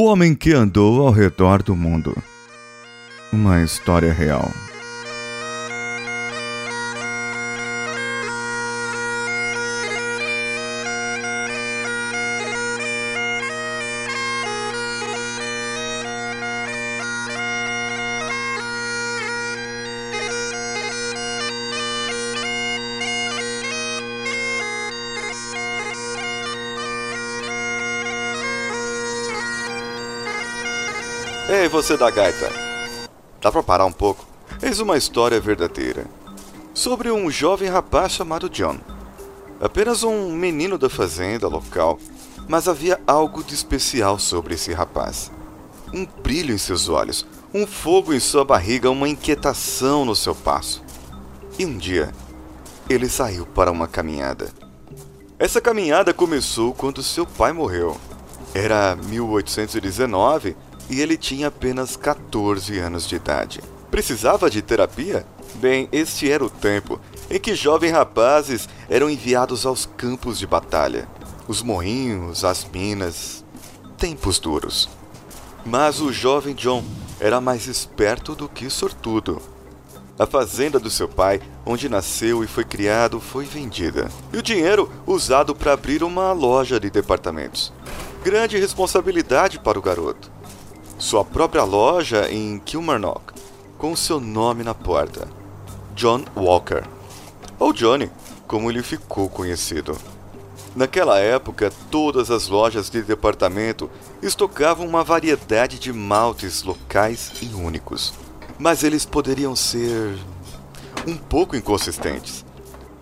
O homem que andou ao redor do mundo. Uma história real. Ei, você da gaita. Dá pra parar um pouco? Eis uma história verdadeira. Sobre um jovem rapaz chamado John. Apenas um menino da fazenda local, mas havia algo de especial sobre esse rapaz. Um brilho em seus olhos, um fogo em sua barriga, uma inquietação no seu passo. E um dia, ele saiu para uma caminhada. Essa caminhada começou quando seu pai morreu. Era 1819 e ele tinha apenas 14 anos de idade. Precisava de terapia? Bem, este era o tempo em que jovens rapazes eram enviados aos campos de batalha, os morrinhos, as minas. Tempos duros. Mas o jovem John era mais esperto do que sortudo. A fazenda do seu pai, onde nasceu e foi criado, foi vendida. E o dinheiro usado para abrir uma loja de departamentos. Grande responsabilidade para o garoto sua própria loja em Kilmarnock, com seu nome na porta: John Walker, ou Johnny, como ele ficou conhecido. Naquela época, todas as lojas de departamento estocavam uma variedade de maltes locais e únicos, mas eles poderiam ser um pouco inconsistentes.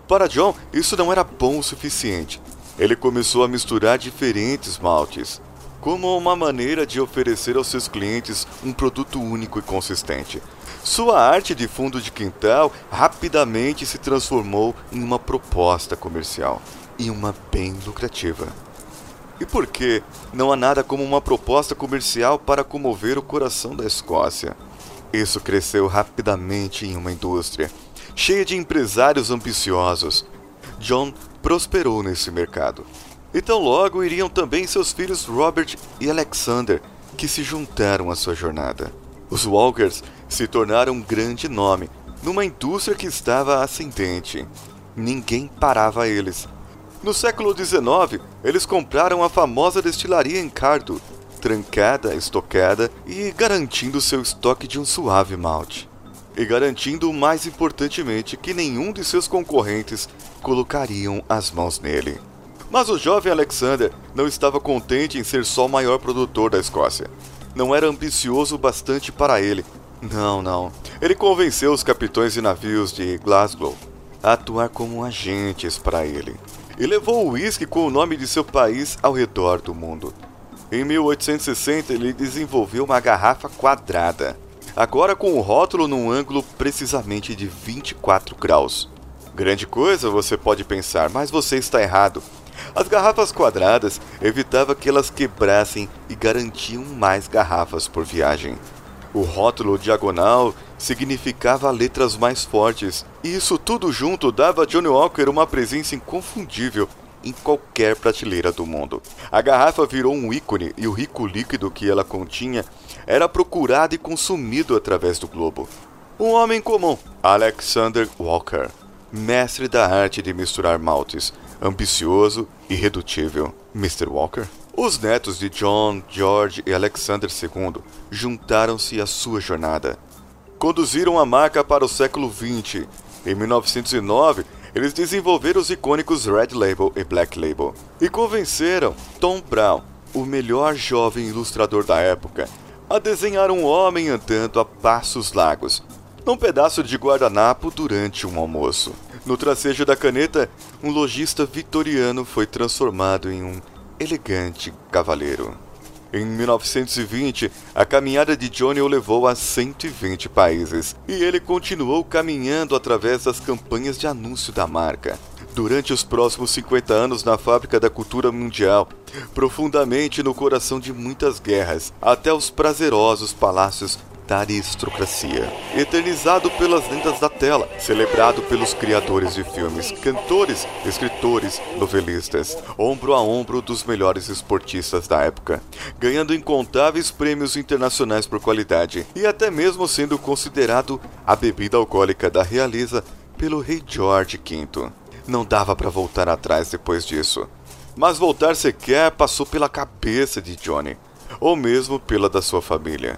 Para John, isso não era bom o suficiente. Ele começou a misturar diferentes maltes, como uma maneira de oferecer aos seus clientes um produto único e consistente. Sua arte de fundo de quintal rapidamente se transformou em uma proposta comercial e uma bem lucrativa. E por que não há nada como uma proposta comercial para comover o coração da Escócia? Isso cresceu rapidamente em uma indústria cheia de empresários ambiciosos. John prosperou nesse mercado e tão logo iriam também seus filhos Robert e Alexander, que se juntaram à sua jornada. Os Walkers se tornaram um grande nome numa indústria que estava ascendente. Ninguém parava eles. No século XIX, eles compraram a famosa destilaria em Cardo, trancada, estocada e garantindo seu estoque de um suave malte. E garantindo, mais importantemente, que nenhum de seus concorrentes colocariam as mãos nele. Mas o jovem Alexander não estava contente em ser só o maior produtor da Escócia. Não era ambicioso o bastante para ele. Não, não. Ele convenceu os capitães de navios de Glasgow a atuar como agentes para ele. E levou o uísque com o nome de seu país ao redor do mundo. Em 1860, ele desenvolveu uma garrafa quadrada, agora com o rótulo num ângulo precisamente de 24 graus. Grande coisa, você pode pensar, mas você está errado. As garrafas quadradas evitava que elas quebrassem e garantiam mais garrafas por viagem. O rótulo diagonal significava letras mais fortes, e isso tudo junto dava a Johnny Walker uma presença inconfundível em qualquer prateleira do mundo. A garrafa virou um ícone e o rico líquido que ela continha era procurado e consumido através do globo. Um homem comum, Alexander Walker, mestre da arte de misturar maltes, ambicioso, irredutível, Mr. Walker. Os netos de John, George e Alexander II juntaram-se à sua jornada. Conduziram a marca para o século XX. Em 1909, eles desenvolveram os icônicos Red Label e Black Label e convenceram Tom Brown, o melhor jovem ilustrador da época, a desenhar um homem andando a passos largos, num pedaço de guardanapo durante um almoço. No tracejo da caneta, um lojista vitoriano foi transformado em um elegante cavaleiro. Em 1920, a caminhada de Johnny o levou a 120 países e ele continuou caminhando através das campanhas de anúncio da marca. Durante os próximos 50 anos na fábrica da cultura mundial, profundamente no coração de muitas guerras, até os prazerosos palácios da aristocracia, eternizado pelas lendas da tela, celebrado pelos criadores de filmes, cantores, escritores, novelistas, ombro a ombro dos melhores esportistas da época, ganhando incontáveis prêmios internacionais por qualidade e até mesmo sendo considerado a bebida alcoólica da realeza pelo rei George V. Não dava para voltar atrás depois disso. Mas voltar sequer passou pela cabeça de Johnny, ou mesmo pela da sua família.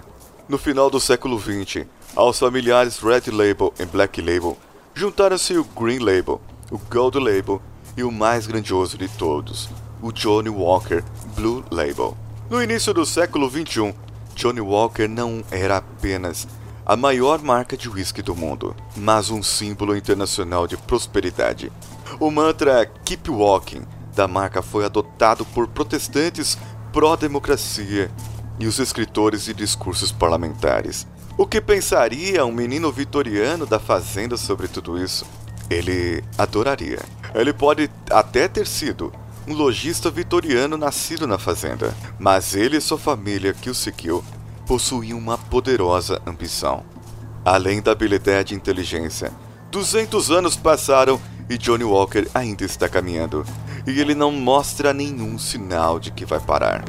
No final do século XX, aos familiares Red Label e Black Label juntaram-se o Green Label, o Gold Label e o mais grandioso de todos, o Johnny Walker Blue Label. No início do século XXI, Johnny Walker não era apenas a maior marca de whisky do mundo, mas um símbolo internacional de prosperidade. O mantra Keep Walking da marca foi adotado por protestantes pró-democracia e os escritores de discursos parlamentares. O que pensaria um menino vitoriano da fazenda sobre tudo isso? Ele adoraria. Ele pode até ter sido um lojista vitoriano nascido na fazenda, mas ele e sua família que o seguiu possuíam uma poderosa ambição. Além da habilidade e inteligência, 200 anos passaram e Johnny Walker ainda está caminhando, e ele não mostra nenhum sinal de que vai parar.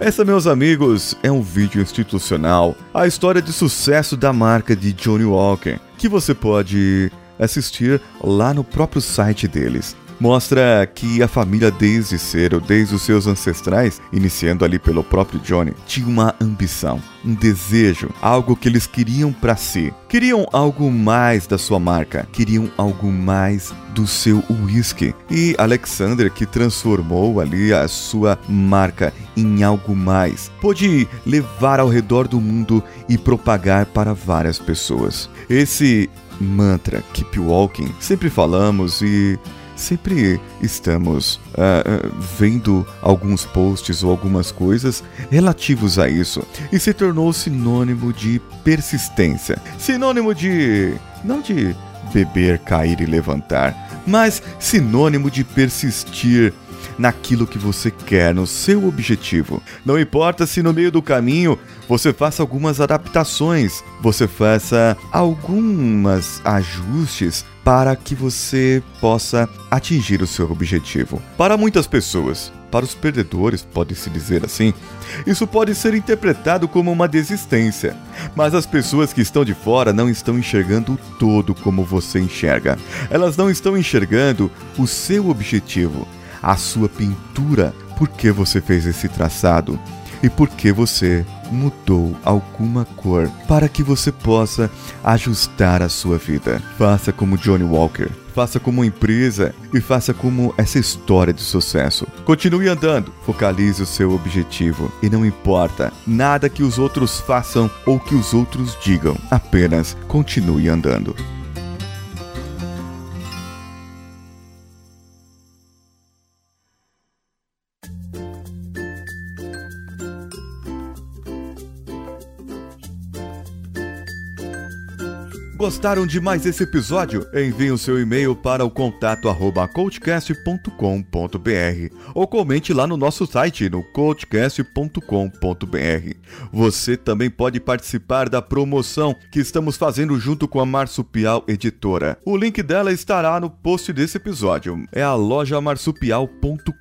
Essa, meus amigos, é um vídeo institucional, a história de sucesso da marca de Johnny Walker, que você pode assistir lá no próprio site deles mostra que a família desde cedo, desde os seus ancestrais, iniciando ali pelo próprio Johnny, tinha uma ambição, um desejo, algo que eles queriam para si. Queriam algo mais da sua marca, queriam algo mais do seu whisky. E Alexander, que transformou ali a sua marca em algo mais, pôde levar ao redor do mundo e propagar para várias pessoas. Esse mantra Keep Walking, sempre falamos e sempre estamos uh, vendo alguns posts ou algumas coisas relativos a isso e se tornou sinônimo de persistência, sinônimo de não de beber, cair e levantar, mas sinônimo de persistir naquilo que você quer, no seu objetivo. Não importa se no meio do caminho você faça algumas adaptações, você faça algumas ajustes para que você possa atingir o seu objetivo. Para muitas pessoas, para os perdedores, pode-se dizer assim, isso pode ser interpretado como uma desistência, mas as pessoas que estão de fora não estão enxergando o todo como você enxerga. Elas não estão enxergando o seu objetivo, a sua pintura, por que você fez esse traçado e por que você mudou alguma cor para que você possa ajustar a sua vida. Faça como Johnny Walker, faça como empresa e faça como essa história de sucesso. Continue andando, focalize o seu objetivo e não importa nada que os outros façam ou que os outros digam, apenas continue andando. Gostaram de mais esse episódio? Envie o seu e-mail para o contato ou comente lá no nosso site no coachcast.com.br. Você também pode participar da promoção que estamos fazendo junto com a Marsupial Editora. O link dela estará no post desse episódio. É a loja marsupial.com.br,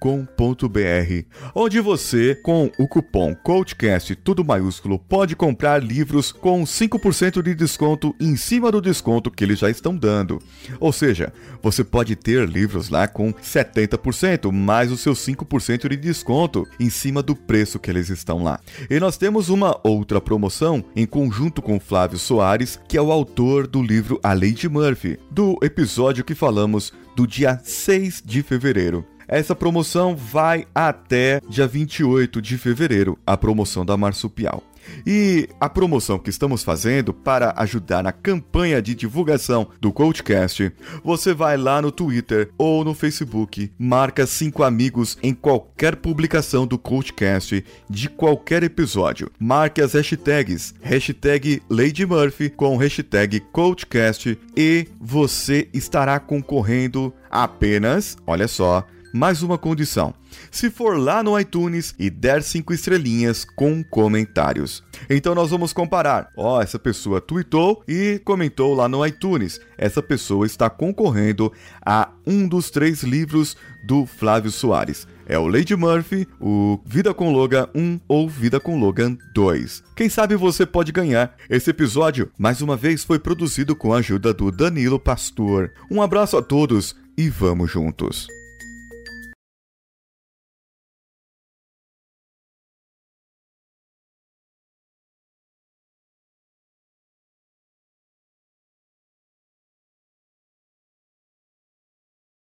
onde você, com o cupom CoachCast tudo maiúsculo, pode comprar livros com 5% de desconto em cima acima do desconto que eles já estão dando. Ou seja, você pode ter livros lá com 70% mais os seus 5% de desconto em cima do preço que eles estão lá. E nós temos uma outra promoção em conjunto com Flávio Soares, que é o autor do livro A Lei de Murphy, do episódio que falamos do dia 6 de fevereiro. Essa promoção vai até dia 28 de fevereiro, a promoção da Marsupial. E a promoção que estamos fazendo para ajudar na campanha de divulgação do Coachcast, você vai lá no Twitter ou no Facebook, marca cinco amigos em qualquer publicação do Coachcast de qualquer episódio. Marque as hashtags, hashtag Lady Murphy com hashtag Coachcast e você estará concorrendo apenas, olha só, mais uma condição. Se for lá no iTunes e der cinco estrelinhas com comentários. Então nós vamos comparar. Ó, oh, essa pessoa tweetou e comentou lá no iTunes. Essa pessoa está concorrendo a um dos três livros do Flávio Soares. É o Lady Murphy, o Vida com Logan 1 ou Vida com Logan 2. Quem sabe você pode ganhar. Esse episódio, mais uma vez, foi produzido com a ajuda do Danilo Pastor. Um abraço a todos e vamos juntos.